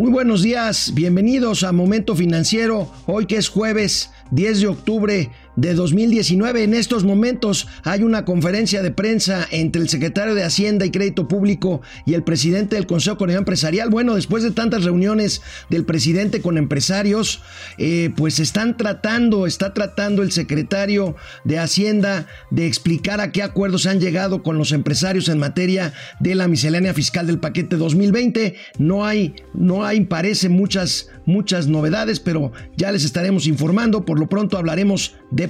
Muy buenos días, bienvenidos a Momento Financiero, hoy que es jueves 10 de octubre de 2019. En estos momentos hay una conferencia de prensa entre el secretario de Hacienda y Crédito Público y el presidente del Consejo Coordinador Empresarial. Bueno, después de tantas reuniones del presidente con empresarios, eh, pues están tratando, está tratando el secretario de Hacienda de explicar a qué acuerdos han llegado con los empresarios en materia de la miscelánea fiscal del paquete 2020. No hay, no hay, parece muchas, muchas novedades, pero ya les estaremos informando. Por lo pronto hablaremos de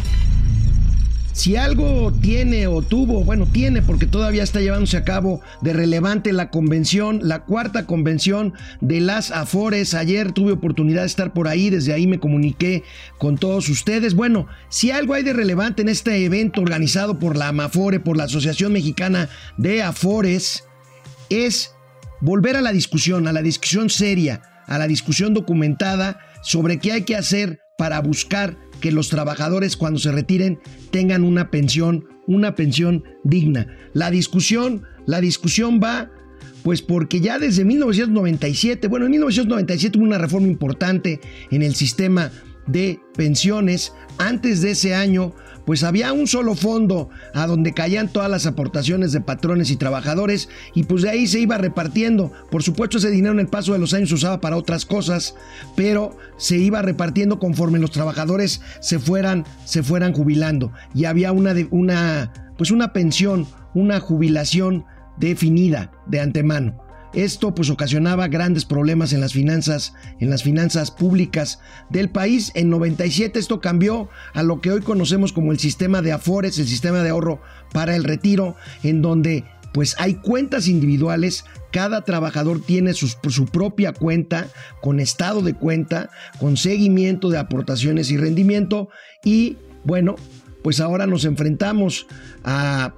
Si algo tiene o tuvo, bueno, tiene porque todavía está llevándose a cabo de relevante la convención, la cuarta convención de las Afores. Ayer tuve oportunidad de estar por ahí, desde ahí me comuniqué con todos ustedes. Bueno, si algo hay de relevante en este evento organizado por la Amafore, por la Asociación Mexicana de Afores, es volver a la discusión, a la discusión seria, a la discusión documentada sobre qué hay que hacer para buscar que los trabajadores cuando se retiren tengan una pensión, una pensión digna. La discusión, la discusión va pues porque ya desde 1997, bueno, en 1997 hubo una reforma importante en el sistema de pensiones. Antes de ese año, pues había un solo fondo a donde caían todas las aportaciones de patrones y trabajadores y pues de ahí se iba repartiendo. Por supuesto ese dinero en el paso de los años se usaba para otras cosas, pero se iba repartiendo conforme los trabajadores se fueran se fueran jubilando y había una una pues una pensión, una jubilación definida de antemano. Esto pues ocasionaba grandes problemas en las finanzas, en las finanzas públicas del país. En 97 esto cambió a lo que hoy conocemos como el sistema de Afores, el sistema de ahorro para el retiro, en donde pues hay cuentas individuales, cada trabajador tiene su, su, propia cuenta, con estado de cuenta, con seguimiento de aportaciones y rendimiento. Y bueno, pues ahora nos enfrentamos a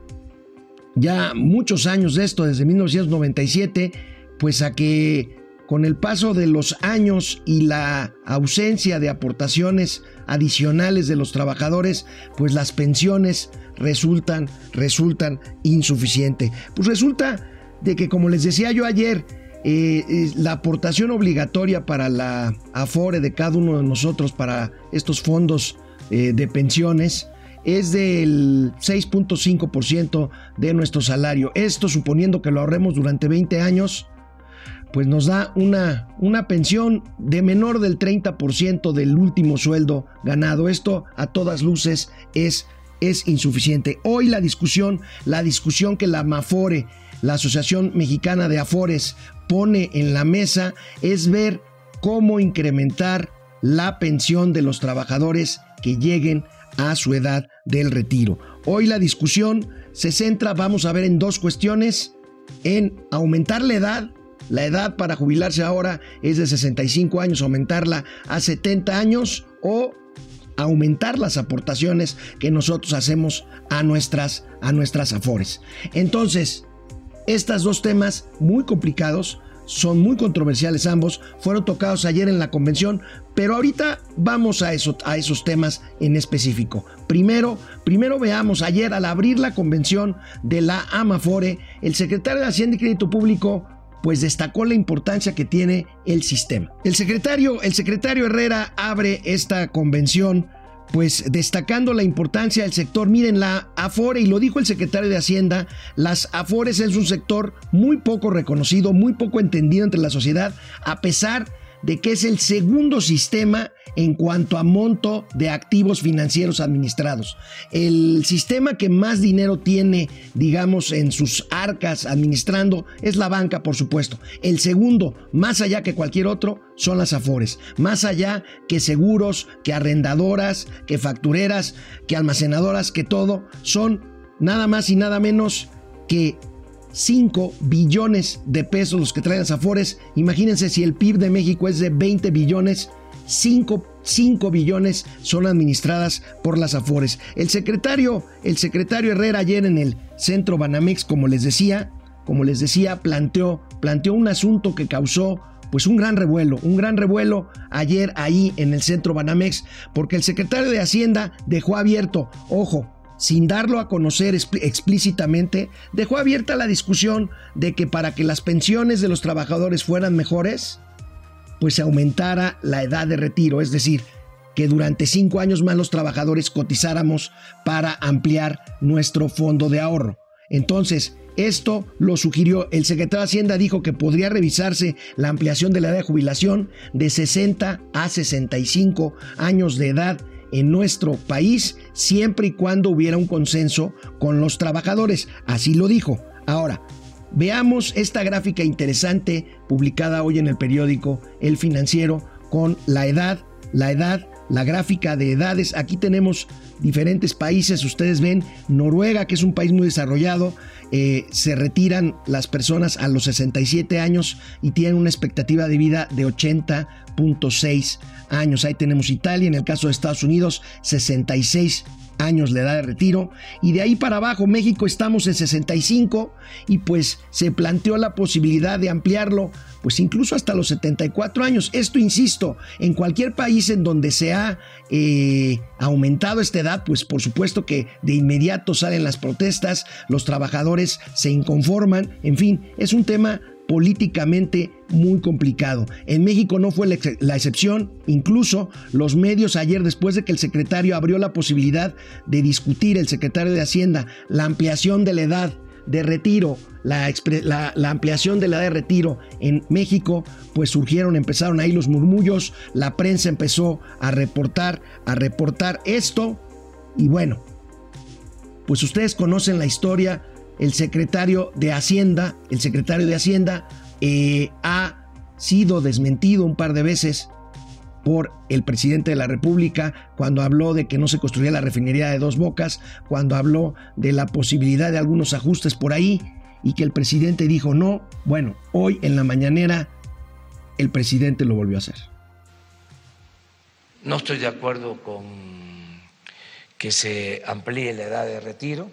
ya muchos años de esto, desde 1997, pues a que con el paso de los años y la ausencia de aportaciones adicionales de los trabajadores, pues las pensiones resultan, resultan insuficientes. Pues resulta de que, como les decía yo ayer, eh, la aportación obligatoria para la AFORE de cada uno de nosotros, para estos fondos eh, de pensiones, es del 6.5% de nuestro salario. Esto suponiendo que lo ahorremos durante 20 años, pues nos da una, una pensión de menor del 30% del último sueldo ganado. Esto a todas luces es, es insuficiente. Hoy la discusión, la discusión que la MAFORE, la Asociación Mexicana de Afores, pone en la mesa es ver cómo incrementar la pensión de los trabajadores que lleguen a su edad del retiro. Hoy la discusión se centra, vamos a ver, en dos cuestiones, en aumentar la edad, la edad para jubilarse ahora es de 65 años, aumentarla a 70 años o aumentar las aportaciones que nosotros hacemos a nuestras, a nuestras afores. Entonces, estos dos temas muy complicados son muy controversiales ambos, fueron tocados ayer en la convención, pero ahorita vamos a, eso, a esos temas en específico. Primero, primero veamos, ayer al abrir la convención de la Amafore, el secretario de Hacienda y Crédito Público pues destacó la importancia que tiene el sistema. El secretario, el secretario Herrera abre esta convención pues destacando la importancia del sector. Miren, la Afore, y lo dijo el secretario de Hacienda, las Afores es un sector muy poco reconocido, muy poco entendido entre la sociedad, a pesar de que es el segundo sistema en cuanto a monto de activos financieros administrados. El sistema que más dinero tiene, digamos, en sus arcas administrando es la banca, por supuesto. El segundo, más allá que cualquier otro, son las afores. Más allá que seguros, que arrendadoras, que factureras, que almacenadoras, que todo, son nada más y nada menos que 5 billones de pesos los que traen las Afores. Imagínense si el PIB de México es de 20 billones, 5 5 billones son administradas por las Afores. El secretario, el secretario Herrera ayer en el centro Banamex, como les decía, como les decía, planteó, planteó un asunto que causó pues un gran revuelo, un gran revuelo ayer ahí en el centro Banamex, porque el secretario de Hacienda dejó abierto, ojo, sin darlo a conocer explícitamente, dejó abierta la discusión de que para que las pensiones de los trabajadores fueran mejores, pues se aumentara la edad de retiro, es decir, que durante cinco años más los trabajadores cotizáramos para ampliar nuestro fondo de ahorro. Entonces, esto lo sugirió el secretario de Hacienda, dijo que podría revisarse la ampliación de la edad de jubilación de 60 a 65 años de edad en nuestro país, siempre y cuando hubiera un consenso con los trabajadores. Así lo dijo. Ahora, veamos esta gráfica interesante publicada hoy en el periódico El Financiero con la edad, la edad la gráfica de edades. Aquí tenemos diferentes países. Ustedes ven Noruega, que es un país muy desarrollado. Eh, se retiran las personas a los 67 años y tienen una expectativa de vida de 80.6 años. Ahí tenemos Italia, en el caso de Estados Unidos, 66 años la edad de retiro y de ahí para abajo México estamos en 65 y pues se planteó la posibilidad de ampliarlo pues incluso hasta los 74 años. Esto, insisto, en cualquier país en donde se ha eh, aumentado esta edad, pues por supuesto que de inmediato salen las protestas, los trabajadores se inconforman, en fin, es un tema políticamente muy complicado. En México no fue la excepción, incluso los medios ayer después de que el secretario abrió la posibilidad de discutir, el secretario de Hacienda, la ampliación de la edad de retiro, la, ampliación de la edad de retiro en México, pues surgieron, empezaron ahí los murmullos, la prensa empezó a reportar, a reportar esto, y bueno, pues ustedes conocen la historia el secretario de Hacienda, el secretario de Hacienda eh, ha sido desmentido un par de veces por el presidente de la República cuando habló de que no se construía la refinería de dos bocas, cuando habló de la posibilidad de algunos ajustes por ahí y que el presidente dijo no. Bueno, hoy en la mañanera el presidente lo volvió a hacer. No estoy de acuerdo con que se amplíe la edad de retiro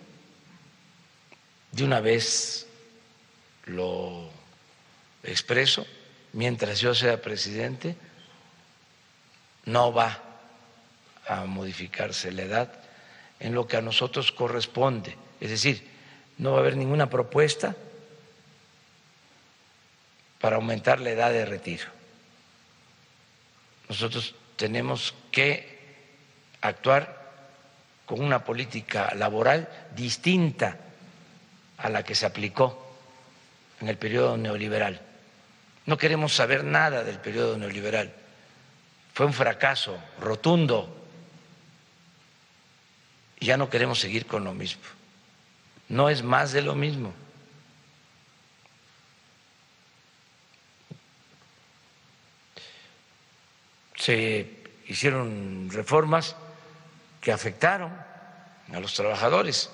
de una vez lo expreso, mientras yo sea presidente, no va a modificarse la edad en lo que a nosotros corresponde. Es decir, no va a haber ninguna propuesta para aumentar la edad de retiro. Nosotros tenemos que actuar con una política laboral distinta a la que se aplicó en el periodo neoliberal. No queremos saber nada del periodo neoliberal. Fue un fracaso rotundo. Y ya no queremos seguir con lo mismo. No es más de lo mismo. Se hicieron reformas que afectaron a los trabajadores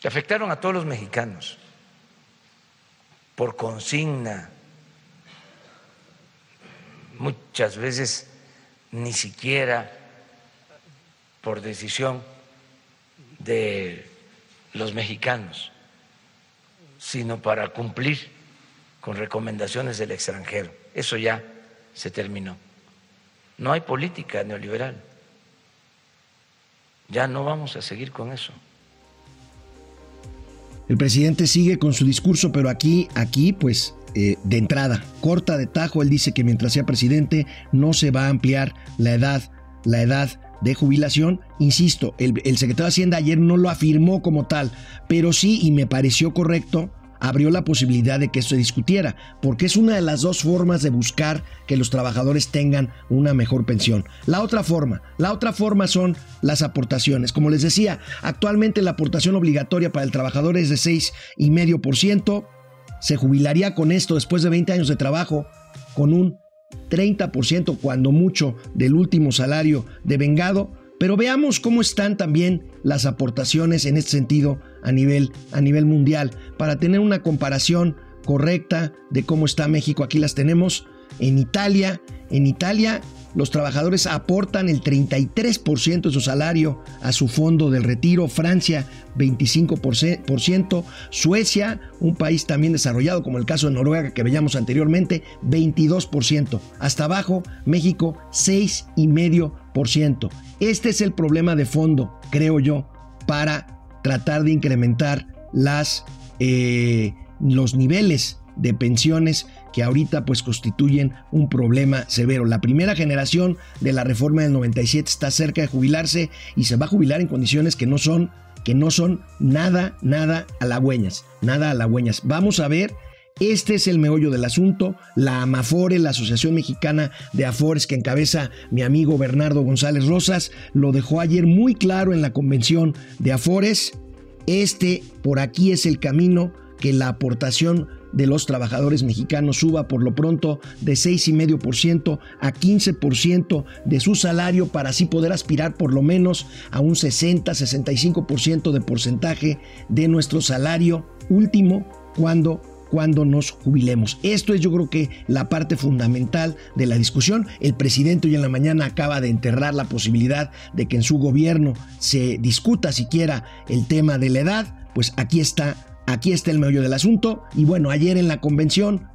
que afectaron a todos los mexicanos por consigna, muchas veces ni siquiera por decisión de los mexicanos, sino para cumplir con recomendaciones del extranjero. Eso ya se terminó. No hay política neoliberal. Ya no vamos a seguir con eso. El presidente sigue con su discurso, pero aquí, aquí, pues, eh, de entrada, corta de tajo, él dice que mientras sea presidente no se va a ampliar la edad, la edad de jubilación. Insisto, el, el secretario de Hacienda ayer no lo afirmó como tal, pero sí, y me pareció correcto, abrió la posibilidad de que esto se discutiera, porque es una de las dos formas de buscar que los trabajadores tengan una mejor pensión. La otra forma, la otra forma son las aportaciones. Como les decía, actualmente la aportación obligatoria para el trabajador es de 6,5%. Se jubilaría con esto después de 20 años de trabajo con un 30% cuando mucho del último salario de vengado pero veamos cómo están también las aportaciones en este sentido a nivel, a nivel mundial, para tener una comparación correcta de cómo está México. Aquí las tenemos en Italia. En Italia los trabajadores aportan el 33% de su salario a su fondo del retiro, Francia 25%, Suecia, un país también desarrollado como el caso de Noruega que veíamos anteriormente, 22%, hasta abajo México 6,5%. Este es el problema de fondo, creo yo, para tratar de incrementar las, eh, los niveles de pensiones que ahorita pues constituyen un problema severo. La primera generación de la reforma del 97 está cerca de jubilarse y se va a jubilar en condiciones que no son que no son nada nada halagüeñas, nada halagüeñas. Vamos a ver este es el meollo del asunto. La AMAFORE, la Asociación Mexicana de Afores que encabeza mi amigo Bernardo González Rosas, lo dejó ayer muy claro en la convención de Afores. Este por aquí es el camino que la aportación de los trabajadores mexicanos suba por lo pronto de 6,5% a 15% de su salario para así poder aspirar por lo menos a un 60-65% de porcentaje de nuestro salario último cuando cuando nos jubilemos. Esto es yo creo que la parte fundamental de la discusión. El presidente hoy en la mañana acaba de enterrar la posibilidad de que en su gobierno se discuta siquiera el tema de la edad. Pues aquí está Aquí está el meollo del asunto y bueno, ayer en la convención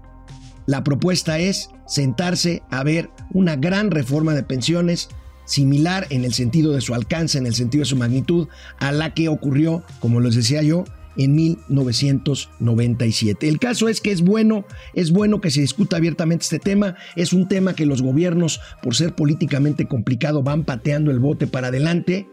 la propuesta es sentarse a ver una gran reforma de pensiones similar en el sentido de su alcance, en el sentido de su magnitud, a la que ocurrió, como les decía yo, en 1997. El caso es que es bueno, es bueno que se discuta abiertamente este tema, es un tema que los gobiernos, por ser políticamente complicado, van pateando el bote para adelante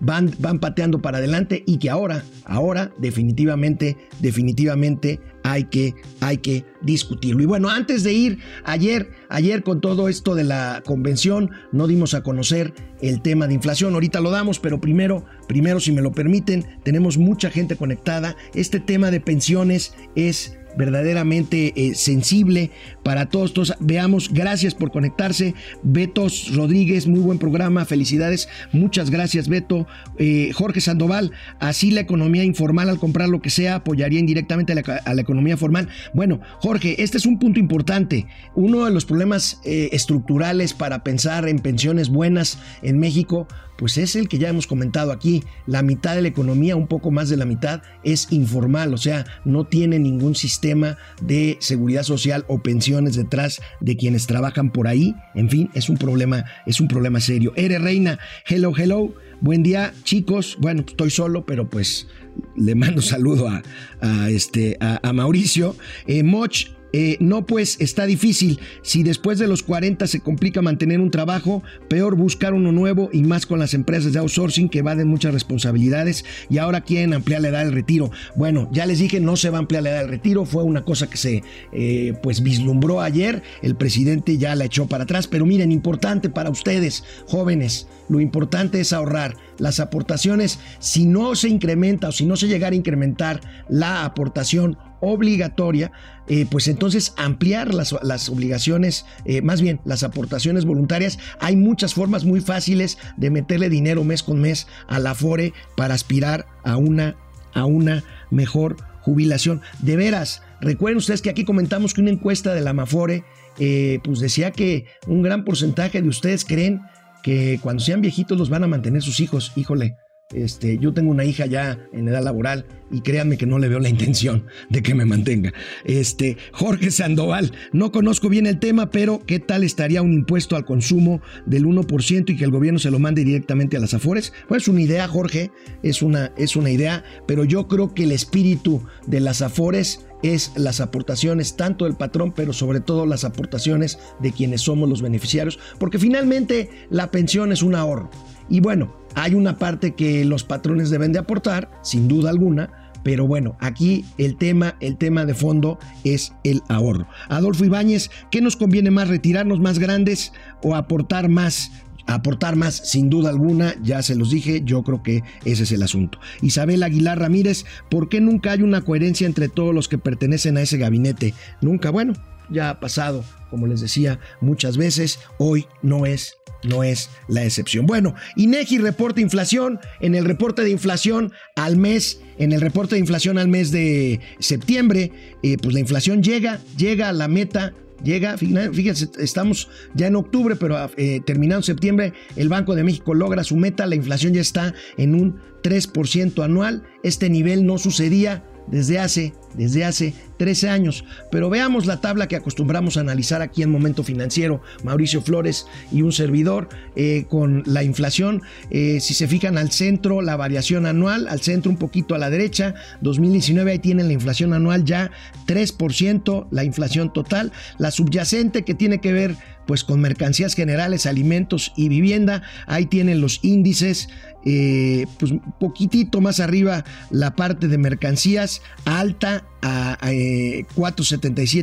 van, van pateando para adelante y que ahora, ahora definitivamente, definitivamente hay que, hay que discutirlo. Y bueno, antes de ir, ayer, ayer con todo esto de la convención, no dimos a conocer el tema de inflación. Ahorita lo damos, pero primero, primero, si me lo permiten, tenemos mucha gente conectada. Este tema de pensiones es verdaderamente eh, sensible para todos. Veamos, gracias por conectarse. Beto Rodríguez, muy buen programa, felicidades. Muchas gracias, Beto. Eh, Jorge Sandoval, así la economía informal al comprar lo que sea apoyaría indirectamente a la, economía formal. Bueno, Jorge, este es un punto importante. Uno de los problemas eh, estructurales para pensar en pensiones buenas en México pues es el que ya hemos comentado aquí. La mitad de la economía, un poco más de la mitad, es informal, o sea, no tiene ningún sistema de seguridad social o pensiones detrás de quienes trabajan por ahí. En fin, es un problema, es un problema serio. Ere Reina, hello, hello. Buen día, chicos. Bueno, estoy solo, pero pues le mando saludo a, este, a, Mauricio. Eh, Moch, eh, no, pues está difícil. Si después de los 40 se complica mantener un trabajo, peor buscar uno nuevo y más con las empresas de outsourcing que evaden muchas responsabilidades y ahora quieren ampliar la edad del retiro. Bueno, ya les dije, no se va a ampliar la edad del retiro. Fue una cosa que se eh, pues vislumbró ayer. El presidente ya la echó para atrás. Pero miren, importante para ustedes, jóvenes, lo importante es ahorrar. Las aportaciones, si no se incrementa o si no se llegara a incrementar la aportación obligatoria, eh, pues entonces ampliar las, obligaciones, eh, más bien las aportaciones voluntarias. Hay muchas formas muy fáciles de meterle dinero mes con mes a la FORE para aspirar a una, a una mejor jubilación. De veras, recuerden ustedes que aquí comentamos que una encuesta de la Mafore eh, pues decía que un gran porcentaje de ustedes creen que cuando sean viejitos los van a mantener sus hijos. Híjole, este, yo tengo una hija ya en edad laboral y créanme que no le veo la intención de que me mantenga. Este, Jorge Sandoval, no conozco bien el tema, pero ¿qué tal estaría un impuesto al consumo del 1% y que el gobierno se lo mande directamente a las afores? Pues es una idea, Jorge, es una, es una idea, pero yo creo que el espíritu de las afores es las aportaciones tanto del patrón, pero sobre todo las aportaciones de quienes somos los beneficiarios, porque finalmente la pensión es un ahorro. Y bueno, hay una parte que los patrones deben de aportar, sin duda alguna, pero bueno, aquí el tema, el tema de fondo es el ahorro. Adolfo Ibáñez, ¿qué nos conviene más, retirarnos más grandes o aportar más? Aportar más, sin duda alguna, ya se los dije, yo creo que ese es el asunto. Isabel Aguilar Ramírez, ¿por qué nunca hay una coherencia entre todos los que pertenecen a ese gabinete? Nunca, bueno, ya ha pasado, como les decía muchas veces, hoy no es no es la excepción. Bueno, INEGI reporta inflación. En el reporte de inflación al mes, en el reporte de inflación al mes de septiembre, eh, pues la inflación llega, llega a la meta llega, fíjense, estamos ya en octubre, pero eh, terminando septiembre, el Banco de México logra su meta, la inflación ya está en un 3% anual, este nivel no sucedía desde hace, desde hace 13 años. Pero veamos la tabla que acostumbramos a analizar aquí en Momento Financiero, Mauricio Flores y un servidor, eh, con la inflación. Eh, si se fijan al centro, la variación anual, al centro un poquito a la derecha, 2019 ahí tienen la inflación anual ya 3%, la inflación total. La subyacente que tiene que ver pues con mercancías generales, alimentos y vivienda, ahí tienen los índices eh, pues un poquitito más arriba la parte de mercancías alta a, 4.77 eh,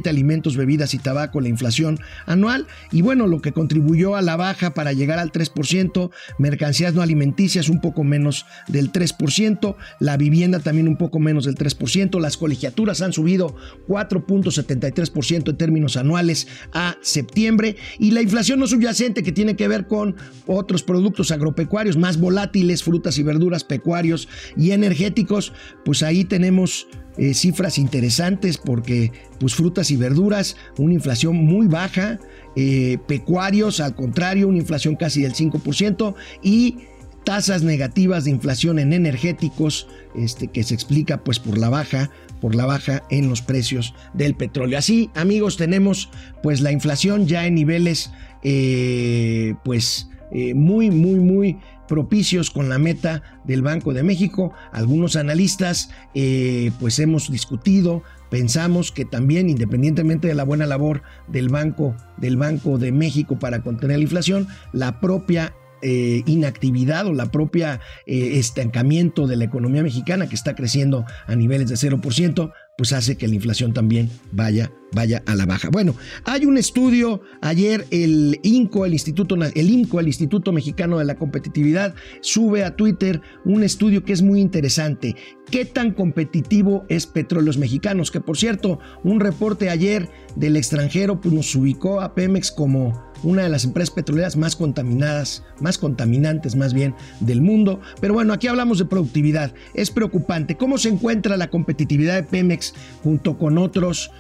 alimentos, bebidas y tabaco, la inflación anual. Y bueno, lo que contribuyó a la baja para llegar al 3%, mercancías no alimenticias un poco menos del 3%, la vivienda también un poco menos del 3%, las colegiaturas han subido 4.73% en términos anuales a septiembre y la inflación no subyacente que tiene que ver con otros productos agropecuarios más volátiles, frutas y verduras, pecuarios y energéticos, pues ahí tenemos eh, cifras interesantes porque pues frutas y verduras, una inflación muy baja, eh, pecuarios al contrario, una inflación casi del 5% y tasas negativas de inflación en energéticos, este, que se explica pues por la baja, por la baja en los precios del petróleo. Así, amigos, tenemos pues la inflación ya en niveles eh, pues muy, muy, muy propicios con la meta del Banco de México. Algunos analistas eh, pues hemos discutido, pensamos que también independientemente de la buena labor del Banco, del Banco de México para contener la inflación, la propia eh, inactividad o la propia eh, estancamiento de la economía mexicana que está creciendo a niveles de 0%, pues hace que la inflación también vaya, vaya a la baja. Bueno, hay un estudio ayer, el INCO, el Instituto, el INCO, el Instituto Mexicano de la Competitividad, sube a Twitter un estudio que es muy interesante. ¿Qué tan competitivo es Petróleos Mexicanos? Que por cierto, un reporte ayer del extranjero pues, nos ubicó a Pemex como una de las empresas petroleras más contaminadas, más contaminantes más bien del mundo. Pero bueno, aquí hablamos de productividad. Es preocupante. ¿Cómo se encuentra la competitividad de Pemex junto con otros,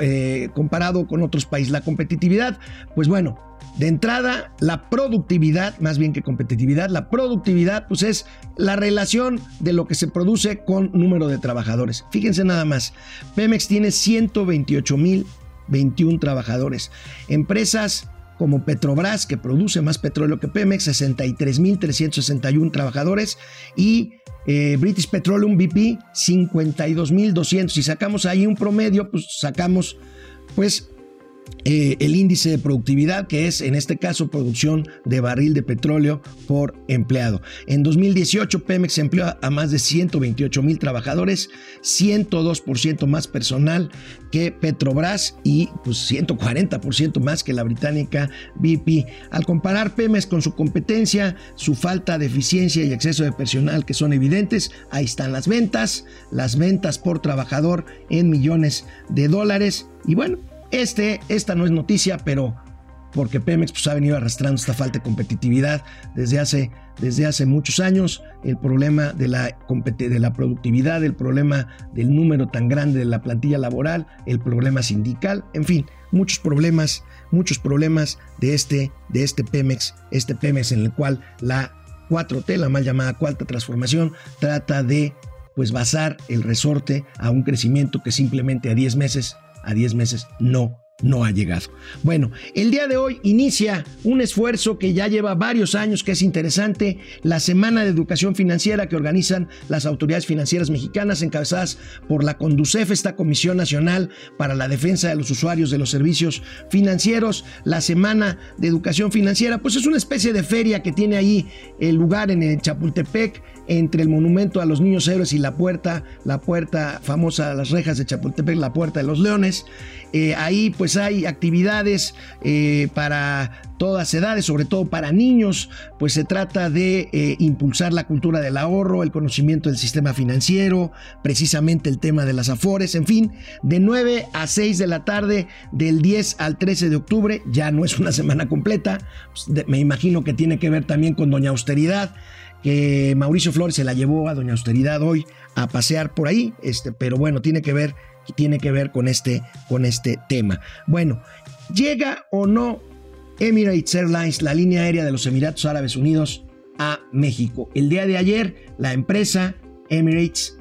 eh, comparado con otros países? La competitividad, pues bueno, de entrada, la productividad, más bien que competitividad, la productividad, pues es la relación de lo que se produce con número de trabajadores. Fíjense nada más, Pemex tiene 128 mil 21 trabajadores. Empresas como Petrobras, que produce más petróleo que Pemex, 63.361 trabajadores, y eh, British Petroleum BP, 52.200. Si sacamos ahí un promedio, pues sacamos pues eh, el índice de productividad, que es en este caso producción de barril de petróleo por empleado. En 2018, Pemex empleó a más de 128 mil trabajadores, 102% más personal que Petrobras y pues 140% más que la británica BP. Al comparar Pemex con su competencia, su falta de eficiencia y exceso de personal que son evidentes, ahí están las ventas, las ventas por trabajador en millones de dólares. Y bueno, este, esta no es noticia, pero porque Pemex pues, ha venido arrastrando esta falta de competitividad desde hace, desde hace muchos años. El problema de la, de la productividad, el problema del número tan grande de la plantilla laboral, el problema sindical, en fin, muchos problemas, muchos problemas de este, de este Pemex, este Pemex en el cual la 4T, la mal llamada cuarta transformación, trata de pues basar el resorte a un crecimiento que simplemente a 10 meses a 10 meses no no ha llegado. Bueno, el día de hoy inicia un esfuerzo que ya lleva varios años, que es interesante, la Semana de Educación Financiera que organizan las autoridades financieras mexicanas, encabezadas por la CONDUCEF, esta Comisión Nacional para la Defensa de los Usuarios de los Servicios Financieros. La Semana de Educación Financiera, pues es una especie de feria que tiene ahí el lugar en el Chapultepec, entre el monumento a los niños héroes y la puerta, la puerta famosa, las rejas de Chapultepec, la puerta de los leones. Eh, ahí pues hay actividades eh, para todas edades, sobre todo para niños, pues se trata de eh, impulsar la cultura del ahorro, el conocimiento del sistema financiero, precisamente el tema de las afores, en fin, de 9 a 6 de la tarde, del 10 al 13 de octubre, ya no es una semana completa, pues, me imagino que tiene que ver también con Doña Austeridad, que Mauricio Flores se la llevó a Doña Austeridad hoy a pasear por ahí, este, pero bueno, tiene que ver tiene que ver con este, con este tema. Bueno, ¿Llega o no Emirates Airlines, la línea aérea de los Emiratos Árabes Unidos, a México? El día de ayer, la empresa Emirates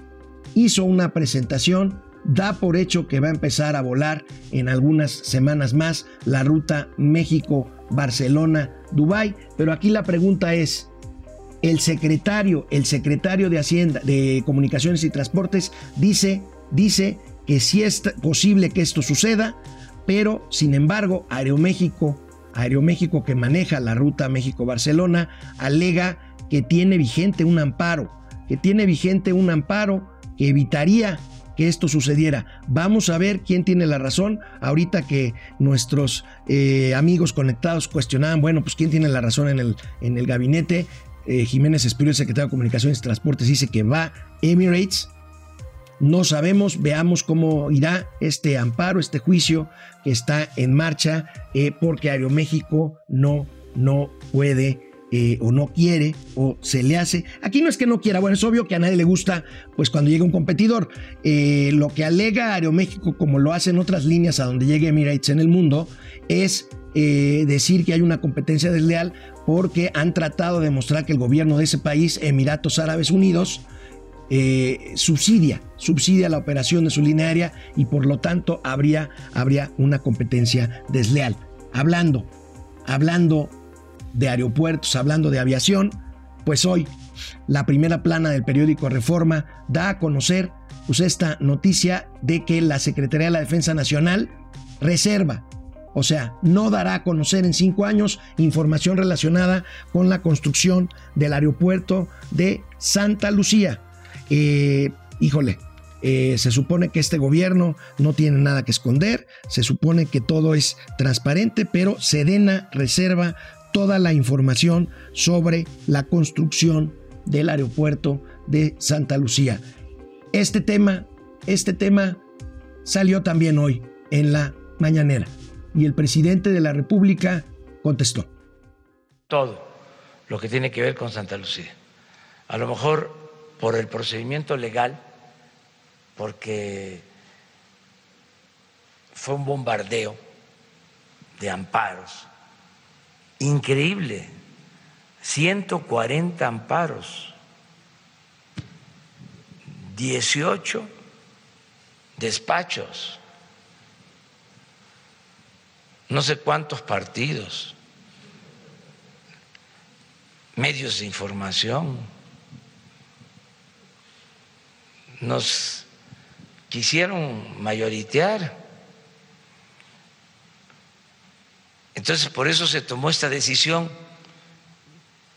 hizo una presentación, da por hecho que va a empezar a volar en algunas semanas más la ruta México-Barcelona-Dubái, pero aquí la pregunta es, el secretario, el secretario de Hacienda, de Comunicaciones y Transportes, dice, dice que sí es posible que esto suceda, pero sin embargo, Aeroméxico, Aeroméxico que maneja la ruta México-Barcelona, alega que tiene vigente un amparo, que tiene vigente un amparo que evitaría que esto sucediera. Vamos a ver quién tiene la razón. Ahorita que nuestros eh, amigos conectados cuestionaban, bueno, pues quién tiene la razón en el, en el gabinete. Eh, Jiménez Espíritu, secretario de Comunicaciones y Transportes, dice que va Emirates. No sabemos, veamos cómo irá este amparo, este juicio que está en marcha, eh, porque Aeroméxico no, no puede eh, o no quiere o se le hace. Aquí no es que no quiera, bueno, es obvio que a nadie le gusta, pues cuando llega un competidor. lo que alega Aeroméxico, como lo hacen otras líneas a donde llegue Emirates en el mundo, es decir que hay una competencia desleal porque han tratado de demostrar que el gobierno de ese país, Emiratos Árabes Unidos, eh, subsidia, subsidia la operación de su línea aérea y por lo tanto habría, habría una competencia desleal. Hablando, hablando de aeropuertos, hablando de aviación, pues hoy la primera plana del periódico Reforma da a conocer pues, esta noticia de que la Secretaría de la Defensa Nacional reserva o sea, no dará a conocer en cinco años información relacionada con la construcción del aeropuerto de Santa Lucía. Eh, híjole, eh, se supone que este gobierno no tiene nada que esconder, se supone que todo es transparente, pero Sedena reserva toda la información sobre la construcción del aeropuerto de Santa Lucía. Este tema, este tema salió también hoy en la mañanera y el presidente de la República contestó. Todo lo que tiene que ver con Santa Lucía. A lo mejor por el procedimiento legal, porque fue un bombardeo de amparos increíble, 140 amparos, 18 despachos no sé cuántos partidos, medios de información, nos quisieron mayoritear. Entonces, por eso se tomó esta decisión,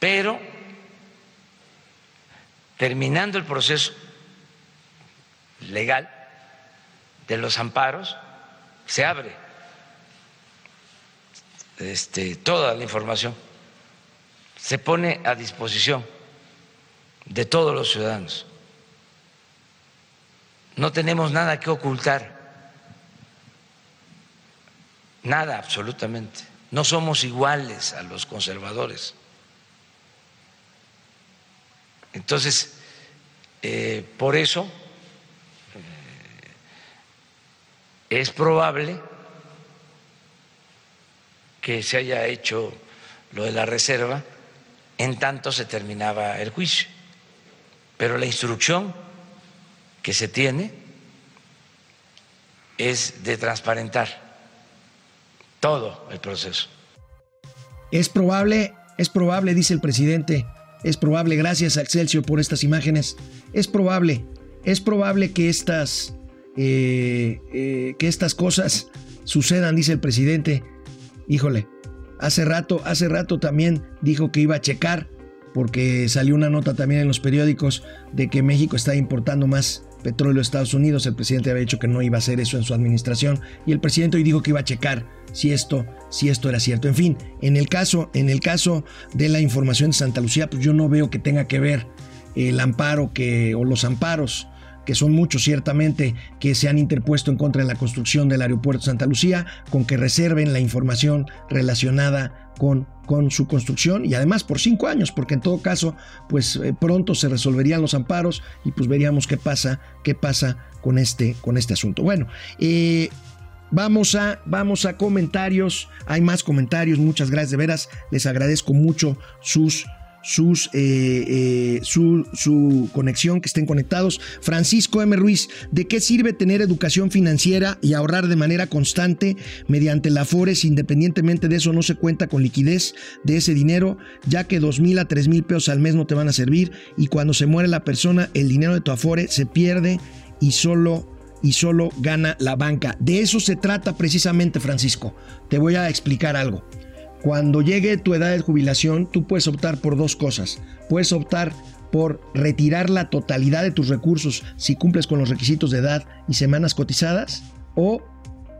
pero terminando el proceso legal de los amparos, se abre este, toda la información se pone a disposición de todos los ciudadanos. No tenemos nada que ocultar, nada absolutamente. No somos iguales a los conservadores. Entonces, eh, por eso eh, es probable que se haya hecho lo de la reserva en tanto se terminaba el juicio. Pero la instrucción que se tiene es de transparentar todo el proceso. Es probable, es probable, dice el presidente, es probable, gracias al Celsius por estas imágenes, es probable, es probable que estas, eh, eh, que estas cosas sucedan, dice el presidente híjole, hace rato, hace rato también dijo que iba a checar, porque salió una nota también en los periódicos de que México está importando más petróleo a Estados Unidos. El presidente había dicho que no iba a hacer eso en su administración y el presidente hoy dijo que iba a checar si esto, si esto era cierto. En fin, en el caso, en el caso de la información de Santa Lucía, pues yo no veo que tenga que ver el amparo que o los amparos que son muchos ciertamente, que se han interpuesto en contra de la construcción del aeropuerto Santa Lucía, con que reserven la información relacionada con, con su construcción y además por cinco años, porque en todo caso, pues eh, pronto se resolverían los amparos y pues veríamos qué pasa, qué pasa con este, con este asunto. Bueno, eh, Vamos a, vamos a comentarios. Hay más comentarios. Muchas gracias, de veras. Les agradezco mucho sus sus, eh, eh, su, su, conexión, que estén conectados. Francisco M. Ruiz, ¿de qué sirve tener educación financiera y ahorrar de manera constante mediante la Afores? Independientemente de eso, no se cuenta con liquidez de ese dinero, ya que dos mil a tres mil pesos al mes no te van a servir y cuando se muere la persona, el dinero de tu Afore se pierde y solo y solo gana la banca. De eso se trata precisamente, Francisco. Te voy a explicar algo. Cuando llegue tu edad de jubilación, tú puedes optar por dos cosas. Puedes optar por retirar la totalidad de tus recursos si cumples con los requisitos de edad y semanas cotizadas o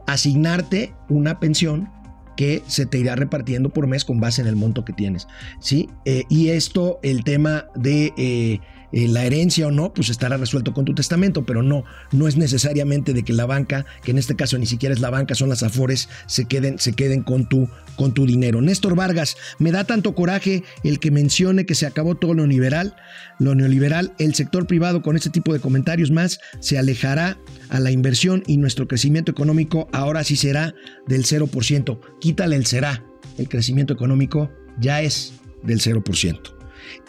asignarte una pensión que se te irá repartiendo por mes con base en el monto que tienes. ¿sí? Eh, y esto, el tema de eh, eh, la herencia o no, pues estará resuelto con tu testamento, pero no, no es necesariamente de que la banca, que en este caso ni siquiera es la banca, son las afores, se queden, se queden con tu, con tu dinero. Néstor Vargas, me da tanto coraje el que mencione que se acabó todo lo neoliberal, lo neoliberal, el sector privado con este tipo de comentarios más se alejará a la inversión y nuestro crecimiento económico ahora sí será del 0%. Quítale el será, el crecimiento económico ya es del 0%.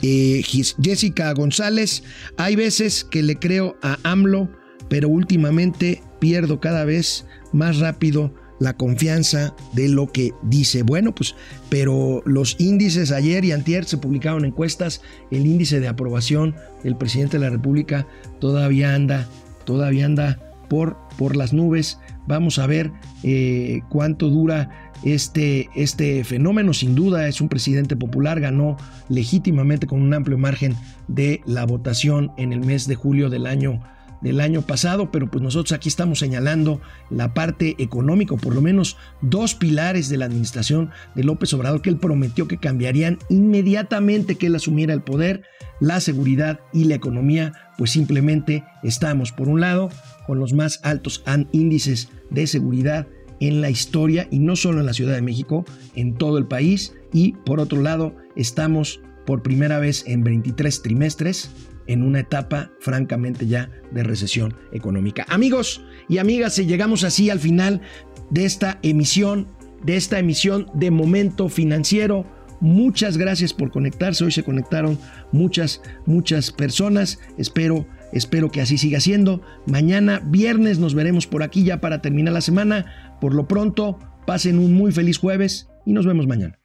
Eh, Jessica González, hay veces que le creo a AMLO, pero últimamente pierdo cada vez más rápido la confianza de lo que dice. Bueno, pues, pero los índices ayer y antier se publicaron encuestas, el índice de aprobación del presidente de la República todavía anda, todavía anda por, por las nubes. Vamos a ver eh, cuánto dura este, este fenómeno. Sin duda es un presidente popular, ganó legítimamente con un amplio margen de la votación en el mes de julio del año del año pasado, pero pues nosotros aquí estamos señalando la parte económica, por lo menos dos pilares de la administración de López Obrador que él prometió que cambiarían inmediatamente que él asumiera el poder, la seguridad y la economía, pues simplemente estamos, por un lado, con los más altos índices de seguridad en la historia y no solo en la Ciudad de México, en todo el país. Y por otro lado, estamos por primera vez en 23 trimestres en una etapa francamente ya de recesión económica. Amigos y amigas, llegamos así al final de esta emisión, de esta emisión de Momento Financiero. Muchas gracias por conectarse. Hoy se conectaron muchas, muchas personas. Espero Espero que así siga siendo. Mañana, viernes, nos veremos por aquí ya para terminar la semana. Por lo pronto, pasen un muy feliz jueves y nos vemos mañana.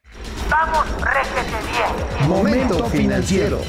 Vamos, réjete bien. Momento financiero.